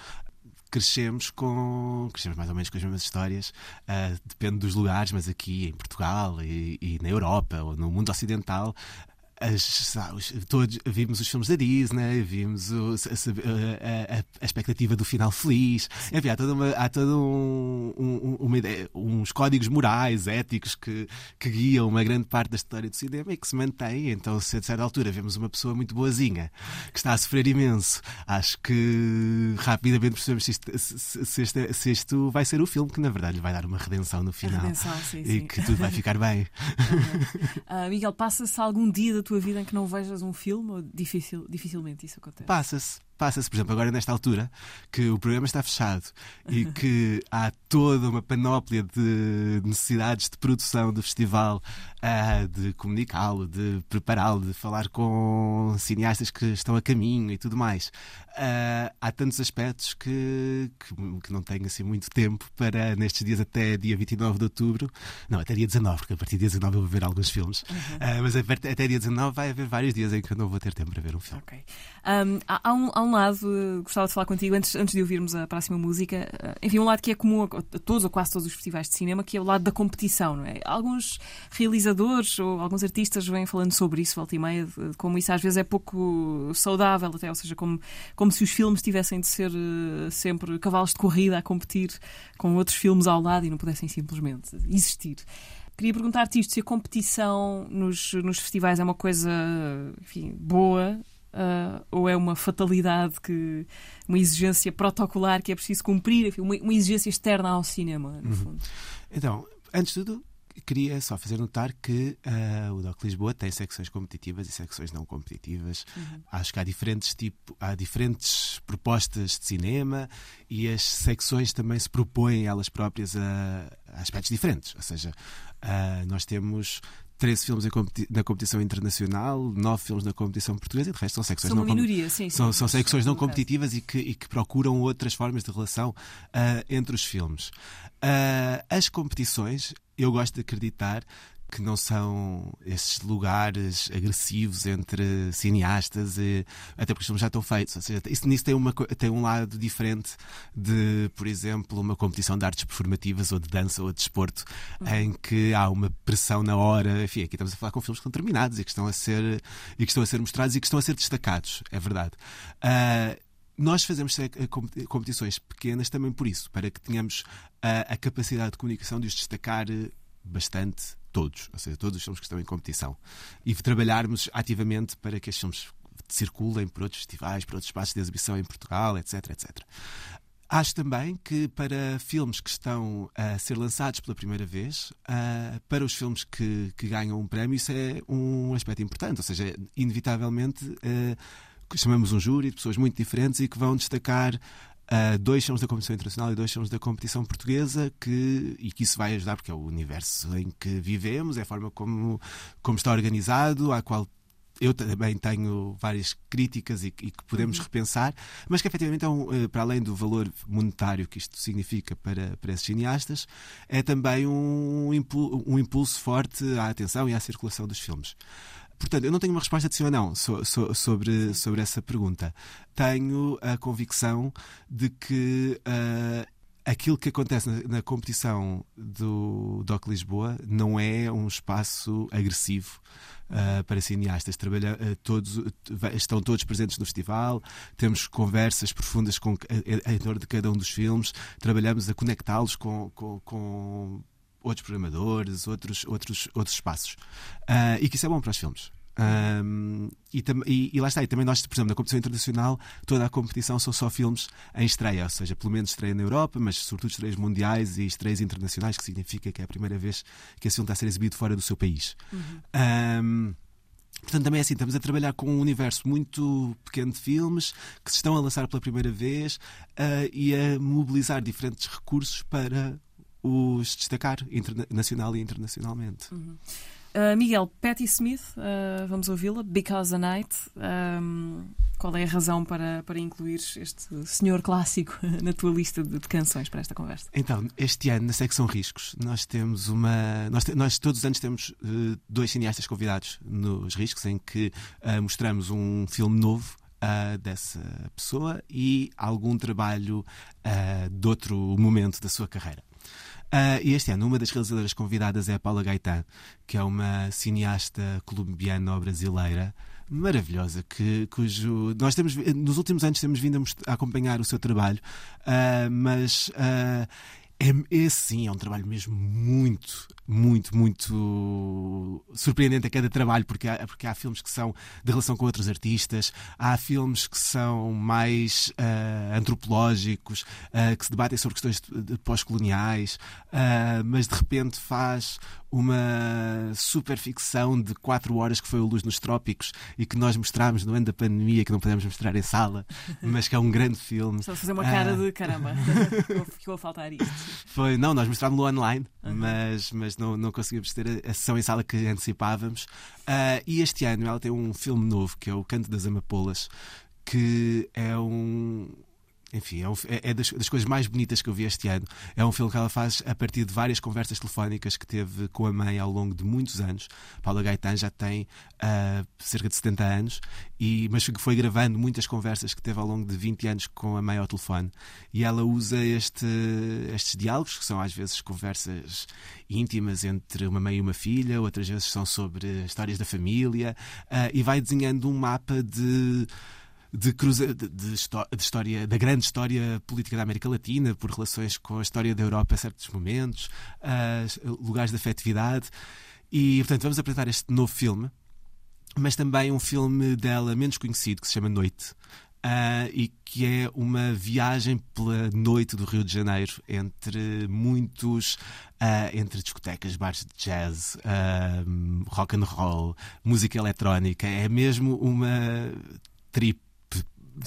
crescemos com crescemos mais ou menos com as mesmas histórias uh, depende dos lugares mas aqui em Portugal e, e, na Europa ou no mundo ocidental as, todos vimos os filmes da Disney, vimos o, a, a, a, expectativa do final feliz. Enfim, há toda uma, há todo um, um, uma ideia, uns códigos morais, éticos que, que guiam uma grande parte da história do cinema e que se mantém. Então, se a certa altura vemos uma pessoa muito boazinha que está a sofrer imenso, acho que rapidamente percebemos se isto, se, este, se isto vai ser o filme que na verdade lhe vai dar uma redenção no final redenção, sim, e sim. que tudo vai ficar bem. uh, Miguel, passa-se algum dia da tua tua vida em que não vejas um filme ou difícil, dificilmente isso acontece? Passa-se. Passa-se, por exemplo, agora nesta altura, que o programa está fechado e que há toda uma panóplia de necessidades de produção do festival, uh, de comunicá-lo, de prepará-lo, de falar com cineastas que estão a caminho e tudo mais. Uh, há tantos aspectos que, que, que, não tenho assim muito tempo para, nestes dias até dia 29 de outubro, não, até dia 19, porque a partir de dia 19 eu vou ver alguns filmes, uhum. uh, mas até dia 19 vai haver vários dias em que eu não vou ter tempo para ver um filme. Ok. Um, há, um, há um lado, gostava de falar contigo antes, antes de ouvirmos a próxima música. Enfim, um lado que é comum a, a todos ou quase todos os festivais de cinema, que é o lado da competição, não é? Alguns realizadores ou alguns artistas vêm falando sobre isso, volta e meia, de, como isso às vezes é pouco saudável, até, ou seja, como, como se os filmes tivessem de ser uh, sempre cavalos de corrida a competir com outros filmes ao lado e não pudessem simplesmente existir. Queria perguntar-te isto: se a competição nos, nos festivais é uma coisa enfim, boa uh, ou é uma fatalidade, que uma exigência protocolar que é preciso cumprir, enfim, uma, uma exigência externa ao cinema, no uhum. fundo? Então, antes de tudo, queria só fazer notar que uh, o DOC Lisboa tem secções competitivas e secções não competitivas. Uhum. Acho que há diferentes, tipo, há diferentes propostas de cinema e as secções também se propõem elas próprias a, a aspectos diferentes. Ou seja, uh, nós temos 13 filmes na competição internacional, 9 filmes na competição portuguesa e de resto são secções são não minoria, sim, são, são secções não competitivas e que, e que, procuram outras formas de relação uh, entre os filmes. Uh, as competições, eu gosto de acreditar que não são esses lugares agressivos entre cineastas, e, até porque os filmes já estão feitos. Ou seja, isso nisso tem, uma, tem um lado diferente de, por exemplo, uma competição de artes performativas ou de dança ou de desporto, uhum. em que há uma pressão na hora. Enfim, aqui estamos a falar com filmes que estão terminados e que estão a ser, e que estão a ser mostrados e que estão a ser destacados, é verdade. Uh, nós fazemos competições pequenas também por isso, para que tenhamos a, a capacidade de comunicação de os destacar bastante todos, ou seja, todos os filmes que estão em competição. E trabalharmos ativamente para que estes filmes circulem por outros festivais, por outros espaços de exibição em Portugal, etc, etc. Acho também que para filmes que estão a ser lançados pela primeira vez, uh, para os filmes que, que, ganham um prémio, isso é um aspecto importante. Ou seja, inevitavelmente uh, chamamos um júri de pessoas muito diferentes e que vão destacar Uh, dois filmes da competição internacional e dois filmes da competição portuguesa que, e que isso vai ajudar porque é o universo em que vivemos, é a forma como, como está organizado, à qual eu também tenho várias críticas e, e que podemos uhum. repensar, mas que efetivamente é um, eh, para além do valor monetário que isto significa para, para esses cineastas, é também um, um impulso forte à atenção e à circulação dos filmes. Portanto, eu não tenho uma resposta de sim ou não so, so, sobre, sobre essa pergunta. Tenho a convicção de que uh, aquilo que acontece na, na, competição do DOC Lisboa não é um espaço agressivo uh, para cineastas. Trabalha, uh, todos, estão todos presentes no festival, temos conversas profundas com, em torno de cada um dos filmes, trabalhamos a conectá-los com, com, com outros programadores, outros, outros, outros espaços. Uh, e que isso é bom para os filmes. Um, e, e, e, lá está, e também nós, por exemplo, na competição internacional, toda a competição são só filmes em estreia, ou seja, pelo menos estreia na Europa, mas sobretudo estreias mundiais e estreias internacionais, que significa que é a primeira vez que esse filme está a ser exibido fora do seu país. Uhum. Um, Portanto, também é assim, estamos a trabalhar com um universo muito pequeno de filmes que se estão a lançar pela primeira vez uh, e a mobilizar diferentes recursos para os destacar nacional e internacionalmente. Uhum. Uh, Miguel, Patti Smith, uh, vamos ouvi-la, Because a Night. Um, qual é a razão para, para incluir este senhor clássico na tua lista de, de, canções para esta conversa? Então, este ano, na secção Riscos, nós temos uma. Nós, nós todos os anos temos uh, dois cineastas convidados nos Riscos, em que mostramos um filme novo Uh, dessa pessoa e algum trabalho uh, de outro momento da sua carreira. Uh, este ano, uma das realizadoras convidadas é a Paula Gaetan, que é uma cineasta colombiana ou brasileira maravilhosa, que, cujo nós temos nos últimos anos temos vindo a, acompanhar o seu trabalho, uh, mas uh, é, esse sim é um trabalho mesmo muito muito, muito surpreendente a cada trabalho, porque há, porque há filmes que são de relação com outros artistas, há filmes que são mais uh, antropológicos, uh, que se debatem sobre questões pós-coloniais, uh, mas de repente faz uma super ficção de 4 horas que foi o Luz nos Trópicos e que nós mostramos no ano da pandemia, que não podemos mostrar em sala, mas que é um grande filme. Estou a fazer uma cara de caramba, ficou a faltar isto. Foi, não, nós mostrámos-lo online, uhum. mas, mas não, não conseguimos ter a, a sessão em sala que antecipávamos. Uh, e este ano ela tem um filme novo que é O Canto das Amapolas, que é um enfim, é, um, é, é das, das, coisas mais bonitas que eu vi este ano. É um filme que ela faz a partir de várias conversas telefónicas que teve com a mãe ao longo de muitos anos. Paula Gaetan já tem uh, cerca de 70 anos, e, mas foi gravando muitas conversas que teve ao longo de 20 anos com a mãe ao telefone. E ela usa este, estes diálogos, que são às vezes conversas íntimas entre uma mãe e uma filha, outras vezes são sobre histórias da família, uh, e vai desenhando um mapa de de, cruza, de, de, história, da grande história política da América Latina, por relações com a história da Europa a certos momentos, uh, lugares de afetividade. E, portanto, vamos apresentar este novo filme, mas também um filme dela menos conhecido, que se chama Noite. Uh, e que é uma viagem pela noite do Rio de Janeiro entre muitos uh, entre discotecas, bares de jazz, uh, rock and roll, música eletrónica. É mesmo uma trip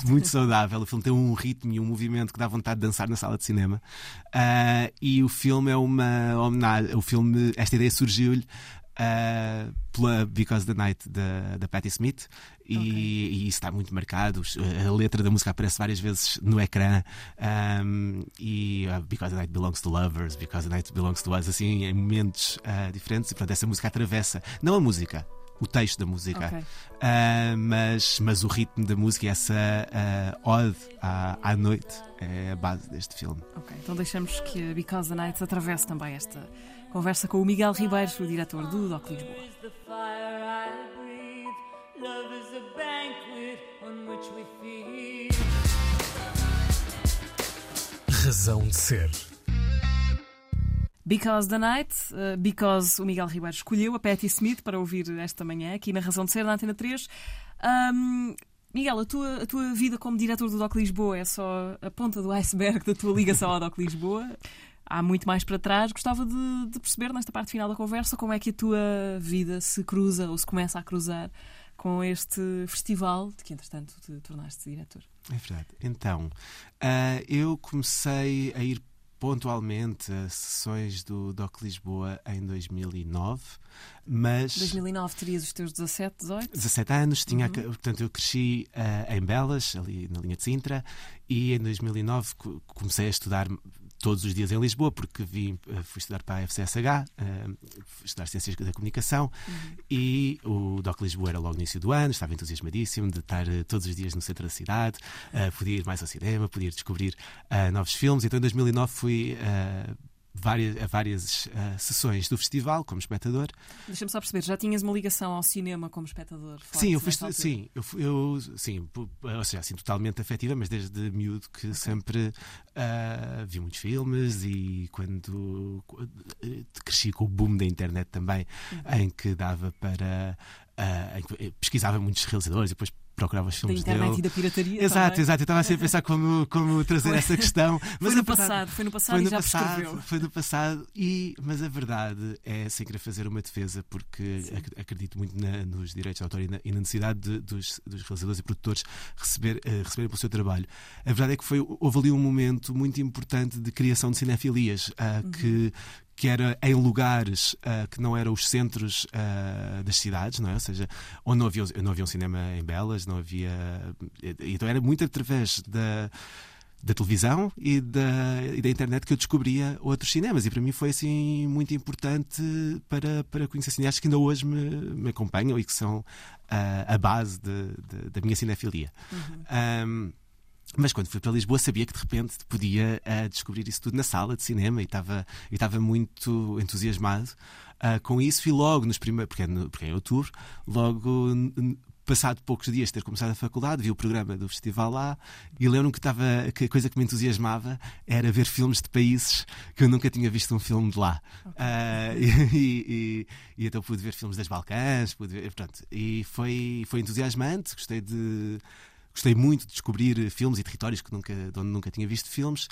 muito saudável. O filme tem um ritmo e um movimento que dá vontade de dançar na sala de cinema. Uh, e o filme é uma homenagem. O filme, esta ideia surgiu-lhe Uh, pela Because the Night da, da Patti Smith e, okay. e, isso está muito marcado. A letra da música aparece várias vezes no ecrã um, e uh, Because the Night belongs to lovers, Because the Night belongs to us, assim, em momentos uh, diferentes. E portanto, essa música atravessa, não a música, o texto da música, okay. Uh, mas, mas o ritmo da música, essa uh, ode à, à noite, é a base deste filme. Ok, então deixamos que a Because the Night atravesse também esta conversa com o Miguel Ribeiro, o diretor do Doc Lisboa. Razão de ser. Because the Night, uh, because o Miguel Ribeiro escolheu a Patti Smith para ouvir esta manhã, aqui na Razão de Ser, na Antena 3. Um, Miguel, a tua, a tua vida como diretor do DOC Lisboa é só a ponta do iceberg da tua ligação ao DOC Lisboa. Há muito mais para trás. Gostava de, de, perceber, nesta parte final da conversa, como é que a tua vida se cruza ou se começa a cruzar com este festival de que, entretanto, te tornaste diretor. É verdade. Então, uh, eu comecei a ir pontualmente a sessões do DOC Lisboa em 2009, mas... 2009 terias os teus 17, 18? 17 anos, tinha, uhum. portanto eu cresci uh, em Belas, ali na linha de Sintra, e em 2009 comecei a estudar todos os dias em Lisboa, porque vim, eh, fui estudar para a FCSH, eh, estudar Ciências da Comunicação, uhum. e o DOC Lisboa era logo no início do ano, estava entusiasmadíssimo de estar uh, todos os dias no centro da cidade, podia ir mais ao cinema, podia descobrir novos filmes. Então em 2009 fui várias, a várias uh, sessões do festival como espectador. Deixa-me só perceber, já tinhas uma ligação ao cinema como espectador? Sim, eu fui, sim, eu, eu, sim, ou seja, assim, totalmente afetiva, mas desde miúdo que okay. sempre uh, vi muitos filmes e quando uh, cresci com o boom da internet também, uhum. em que dava para. Uh, pesquisava muitos realizadores e depois procurava os filmes da internet dele. e da pirataria. Exato, também. exato. Eu estava sempre a pensar como, como trazer foi. essa questão. Mas foi no passado, foi no passado foi no passado, Foi no passado, e, mas a verdade é, sem querer fazer uma defesa, porque Sim. acredito muito na, nos direitos de autor e na, e na necessidade de, dos, dos, realizadores e produtores receber, uh, receberem pelo seu trabalho. A verdade é que foi, houve ali um momento muito importante de criação de cinefilias, uh, uhum. que, que era em lugares uh, que não eram os centros uh, das cidades, não é? Ou seja, onde não havia, não havia um cinema em Belas, não havia. Então era muito através da da televisão e da, e da internet que eu descobria outros cinemas. E para mim foi assim muito importante para, para conhecer cineastas que ainda hoje me, me acompanham e que são uh, a base de, de, da minha cinefilia. Uhum. Um, mas quando fui para Lisboa sabia que de repente podia uh, descobrir isso tudo na sala de cinema e estava e estava muito entusiasmado uh, com isso e logo nos primeiros porque é, no, porque é em outubro logo passado poucos dias de ter começado a faculdade, vi o programa do festival lá e lembro-me que, estava, que a coisa que me entusiasmava era ver filmes de países que eu nunca tinha visto um filme de lá. Okay. Uh, e, e, e, então pude ver filmes das Balcãs, pude ver, portanto, e foi, foi entusiasmante, gostei de. Gostei muito de descobrir filmes e territórios que nunca, de onde nunca tinha visto filmes.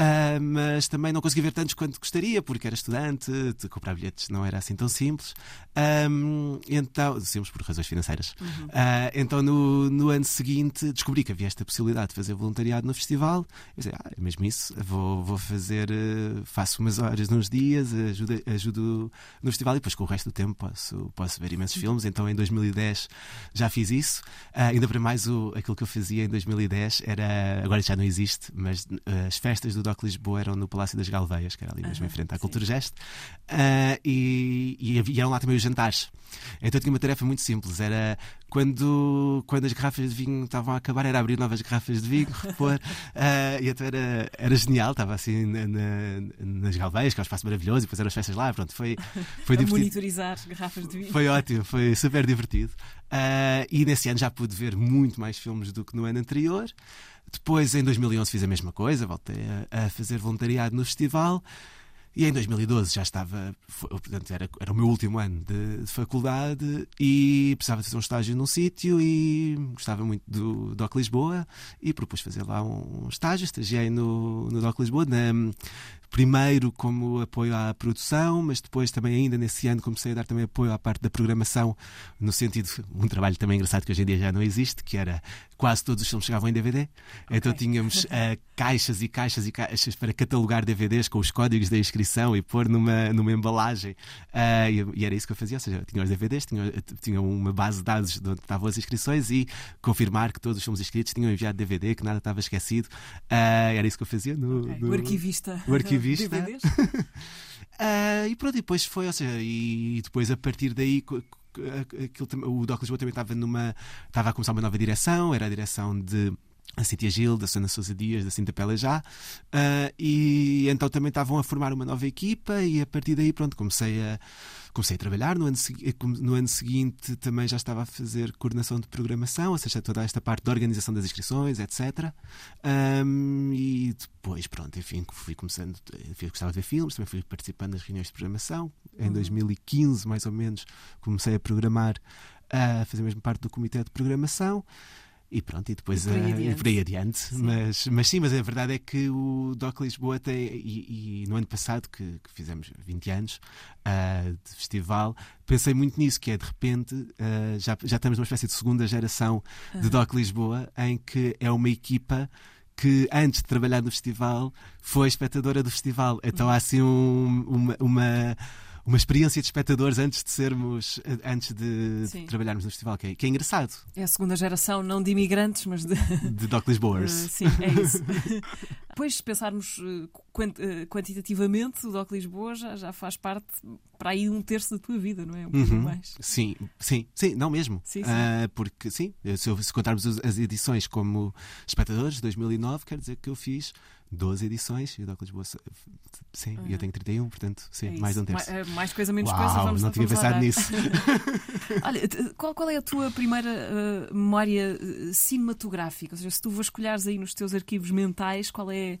Uh, mas também não consegui ver tantos quanto gostaria, porque era estudante, comprar bilhetes não era assim tão simples. Um, então, simples por razões financeiras. Uhum. Uh, então, no, no, ano seguinte, descobri que havia esta possibilidade de fazer voluntariado no festival. Eu disse, ah, é mesmo isso, vou, vou fazer, uh, faço umas horas nos dias, ajudo, ajudo no festival e depois com o resto do tempo posso, posso ver imensos uhum. filmes. Então, em 2010 já fiz isso. ainda para mais, o, aquilo que eu fazia em 2010 era, agora já não existe, mas as festas do Doc Lisboa eram no Palácio das Galveias, que era ali mesmo uhum, em frente à sim. Cultura Geste, uh, e, e, eram lá também os jantares. Então eu tinha uma tarefa muito simples: era quando, quando as garrafas de vinho estavam a acabar, era abrir novas garrafas de vinho, repor, uh, e então era, era genial, estava assim na, na, nas Galveias, que é um espaço maravilhoso, e depois eram as festas lá, pronto, foi, foi divertido. monitorizar garrafas de vinho. Foi ótimo, foi super divertido. Uh, e nesse ano já pude ver muito mais filmes do que no ano anterior. Depois, em 2011, fiz a mesma coisa, voltei a, a fazer voluntariado no festival. E em 2012 já estava, foi, portanto, era, era o meu último ano de, de, faculdade e precisava fazer um estágio num sítio e gostava muito do DOC Lisboa e propus fazer lá um estágio. Estagiei no, no DOC Lisboa na, primeiro como apoio à produção, mas depois também ainda nesse ano comecei a dar também apoio à parte da programação, no sentido, um trabalho também engraçado que hoje em dia já não existe, que era quase todos os filmes chegavam em DVD, okay. então tínhamos uh, caixas e caixas e caixas para catalogar DVDs com os códigos da inscrição e pôr numa, numa embalagem, uh, e, e, era isso que eu fazia, ou seja, tinha os DVDs, tinha, tinha uma base de dados de onde estavam as inscrições e confirmar que todos os filmes inscritos tinham enviado DVD, que nada estava esquecido, uh, era isso que eu fazia no, okay. no... o arquivista. O arquivista vista. uh, e pronto, e depois foi, ou seja, e depois a partir daí aquilo, o Doc Lisboa também estava numa estava a começar uma nova direção, era a direção de a Cintia Gil, da Sana Sousa Dias, da Cinta Pela Já, uh, e então também estavam a formar uma nova equipa e a partir daí, pronto, comecei a comecei a trabalhar. No ano, eh, no ano seguinte também já estava a fazer coordenação de programação, ou seja, toda esta parte da organização das inscrições, etc. Um, e depois, pronto, enfim, fui começando, enfim, gostava de ver filmes, também fui participando das reuniões de programação. Em uhum. 2015, mais ou menos, comecei a programar, a fazer mesmo parte do comitê de programação. E pronto, e depois e por aí uh, adiante. por aí adiante. Mas, mas sim, mas a verdade é que o DOC Lisboa tem, e, e no ano passado, que, que, fizemos 20 anos uh, de festival, pensei muito nisso, que é de repente uh, já, já estamos numa espécie de segunda geração de DOC Lisboa, em que é uma equipa que antes de trabalhar no festival foi espectadora do festival. Então há assim um, uma, uma uma experiência de espectadores antes de sermos, antes de, de trabalharmos no festival, que é, que é, engraçado. É a segunda geração, não de imigrantes, mas de. De Doc Lisboas. Uh, sim, é isso. Depois, se pensarmos uh, quantitativamente, o Doc Lisboa já, já faz parte para aí um terço da tua vida, não é? Um pouco uhum. mais. Sim, sim, sim, não mesmo. Sim, sim. Uh, porque, sim, se, se contarmos as edições como espectadores, de 2009, quer dizer que eu fiz 12 edições e o Doc Lisboa, sim, uhum. eu tenho 31, portanto, sim, é mais de um terço. Mais, mais coisa, menos Uau, coisa, vamos não tinha pensado nisso. Olha, qual, qual é a tua primeira uh, memória uh, cinematográfica? Ou seja, se tu vasculhares aí nos teus arquivos mentais, qual é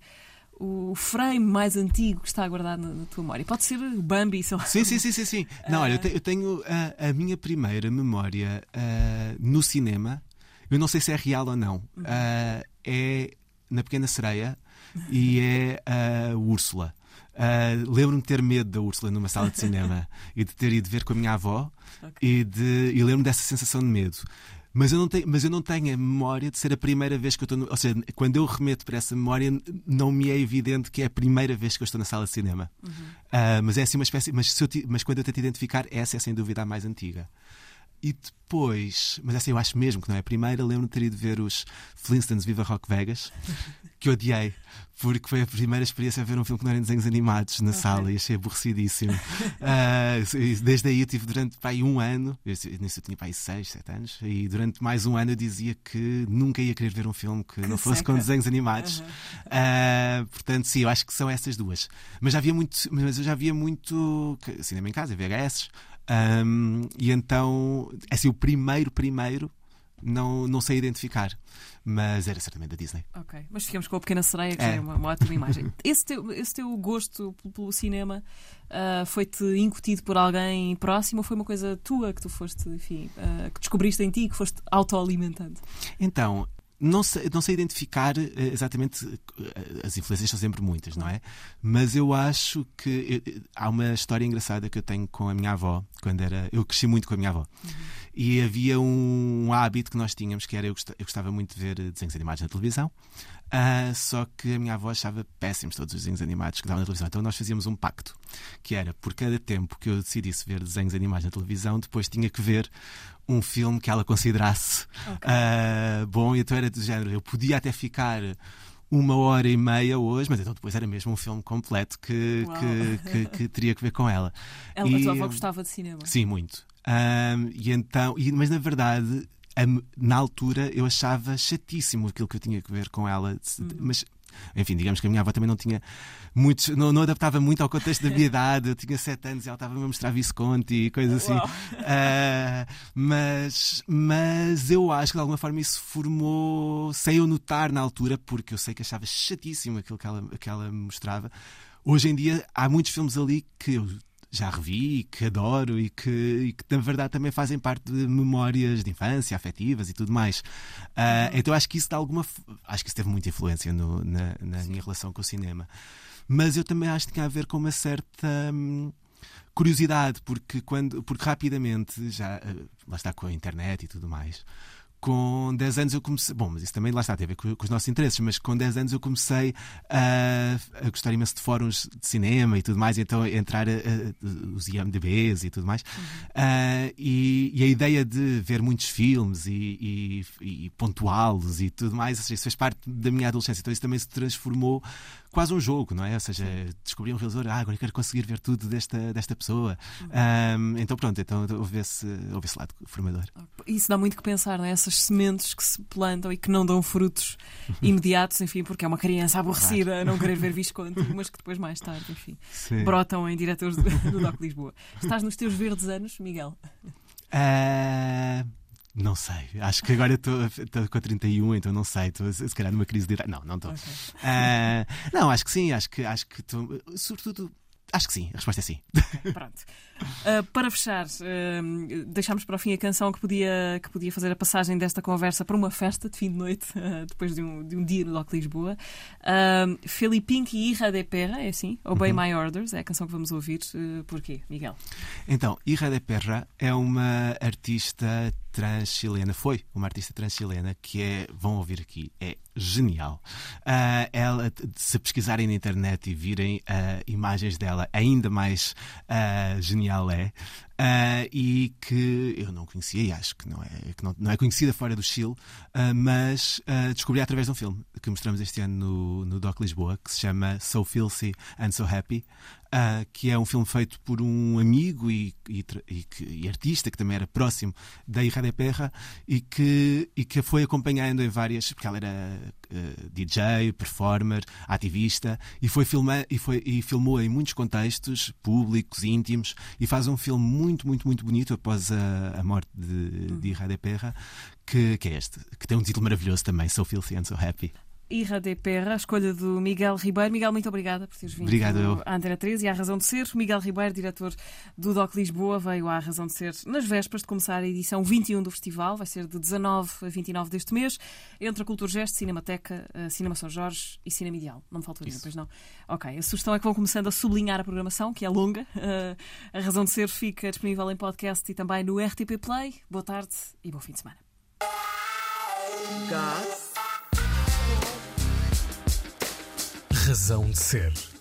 o frame mais antigo que está guardado na, na tua memória. Pode ser o Bambi, sei lá. Sim, sim, sim, sim. sim. Não, olha, eu tenho a, a minha primeira memória uh, no cinema. Eu não sei se é real ou não. Uh, é na Pequena Sereia e é a Úrsula. Uh, Lembro-me de ter medo da Úrsula numa sala de cinema e de ter ido ver com a minha avó okay. e, de, e lembro-me dessa sensação de medo. Mas eu, não tenho, mas eu não tenho a memória de ser a primeira vez que eu estou. No, ou seja, quando eu remeto para essa memória, não me é evidente que é a primeira vez que eu estou na sala de cinema. Uhum. Uh, mas é assim uma espécie. Mas, eu, mas quando eu tento identificar, essa é sem dúvida a mais antiga. E depois, mas essa eu acho mesmo que não é a primeira, lembro-me de ter ido ver os Flintstones Viva Rock Vegas, que odiei, porque foi a primeira experiência a ver um filme que não era em desenhos animados na okay. sala e achei aborrecidíssimo. uh, desde aí eu tive durante pá, um ano, eu, nisso eu tinha pá, seis, sete anos, e durante mais um ano eu dizia que nunca ia querer ver um filme que, que não fosse seca. com desenhos animados. Uhum. Uh, portanto, sim, eu acho que são essas duas. Mas já havia muito, mas eu já havia muito cinema em casa, VHS. Um, e então, assim, o primeiro, primeiro não, não sei identificar. Mas era certamente da Disney. Ok, mas ficamos com a Pequena Sereia, que É. é uma, uma ótima imagem. Esse teu, esse teu gosto pelo- cinema ah, foi-te incutido por alguém próximo ou foi uma coisa tua que tu foste, enfim, ah, que descobriste em ti, que foste autoalimentando? Então, não sei, não sei identificar eh, exatamente. eh, As influências são sempre muitas, não é? Mas eu acho que. eh, Há uma história engraçada que eu tenho com a minha avó, quando era. Eu cresci muito com a minha avó. E havia um hábito que nós tínhamos, que era eu gosta- eu gostava muito de ver desenhos animados na televisão, ah, só que a minha avó achava péssimos todos os desenhos animados que davam na televisão. Então nós fazíamos um pacto, que era por cada tempo que eu decidisse ver desenhos animados na televisão, depois tinha que ver um filme que ela considerasse ah, bom. E então era do género, eu podia até ficar uma hora e meia hoje, mas então depois era mesmo um filme completo que, que, que- que teria que ver com ela. Ela, E, a tua avó gostava de cinema. Sim, muito. Ahm, e então, e- mas na verdade, am- na altura eu achava chatíssimo aquilo que eu tinha que ver com ela. Se- Mas, enfim, digamos que a minha avó também não tinha muitos, não, não adaptava muito ao contexto da minha idade. Eu tinha sete anos e ela estava-me a mostrar Visconti e coisas assim. Ah, mas, mas eu acho que de alguma forma isso formou, sem eu notar na altura, porque eu sei que achava chatíssimo aquilo que ela, que ela me mostrava. Hoje em dia há muitos filmes ali que eu já revi e que adoro e que, e que na verdade também fazem parte de memórias de infância, afetivas e tudo mais. Ah, então acho que isso de alguma acho que isso teve muita influência no- na, na minha relação com o cinema. Mas eu também acho que tinha a ver com uma certa hum, curiosidade, porque quando porque rapidamente já eh, lá está com a internet e tudo mais. Com 10 anos eu comecei. Bom, mas isso também lá está, tem a ver com, com os nossos interesses, mas com 10 anos eu comecei a, a gostar imenso de fóruns de cinema e tudo mais, e então a entrar a, a- os IMDBs e tudo mais. Ah, e, e a ideia de ver muitos filmes e, e, e pontuá-los e tudo mais, seja, isso fez parte da minha adolescência, então isso também se transformou quase um jogo, não é? Ou seja, descobri um realizador, ah, agora eu quero conseguir ver tudo desta, desta pessoa. Ahm, então pronto, então houve esse, houve esse lado formador. Isso dá muito que pensar, não é? Essas sementes que se plantam e que não dão frutos imediatos, enfim, porque é uma criança aborrecida a não querer ver Visconti, mas que depois, mais tarde, enfim, Sim. brotam em diretores do, do Doc Lisboa. Estás nos teus verdes anos, Miguel? Ah, não sei, acho que agora estou com 31, então não sei, estou se calhar numa crise de idade. Não, não estou. Ok. Ah, não, acho que sim, acho que acho que estou. Sobretudo, acho que sim, a resposta é sim. Pronto. Uh, para fechar, uh, deixámos para o fim a canção que podia, que podia fazer a passagem desta conversa para uma festa de fim de noite, uh, depois de um, de um dia no Doc Lisboa. Uh, e Irra de Perra, é assim? Obey My Orders, é a canção que vamos ouvir. Uh, porquê, Miguel? Então, Irra de Perra é uma artista trans-chilena, foi uma artista trans-chilena que é, vão ouvir aqui, é genial. Ah, ela, se pesquisarem na internet e virem ah, imagens dela, ainda mais ah, genial é. E que eu não conhecia e acho que não é, que não, não é conhecida fora do Chile, mas descobri através de um filme que mostramos este ano no, no Doc Lisboa, que se chama So Filthy and So Happy, ah, que é um filme feito por um amigo e, e e que- e artista que também era próximo da Irra de Perra e que, e que foi acompanhando em várias, porque ela era eh, DJ, performer, ativista, e, foi e, foi, e filmou em muitos contextos públicos, íntimos, e faz um filme muito, muito, muito bonito após a, a morte de, de Irra de Perra, que, que é este, que tem um título maravilhoso também, So Filthy and So Happy. Irra de Perra, a escolha do Miguel Ribeiro. Miguel, muito obrigada por teres vindo Obrigado, eu. à Antena 13 e à Razão de Ser. Miguel Ribeiro, diretor do DOC Lisboa, veio à Razão de Ser nas vésperas de começar a edição 21 do festival. Vai ser de 19 a 29 deste mês, entre a Culturgest, Cinemateca, eh, Cinema São Jorge e Cinema Ideal. Não me faltou nenhum, Isso. pois não? Ok, a sugestão é que vão começando a sublinhar a programação, que é longa. Eh, a Razão de Ser fica disponível em podcast e também no RTP Play. Boa tarde e bom fim de semana. Razão de ser.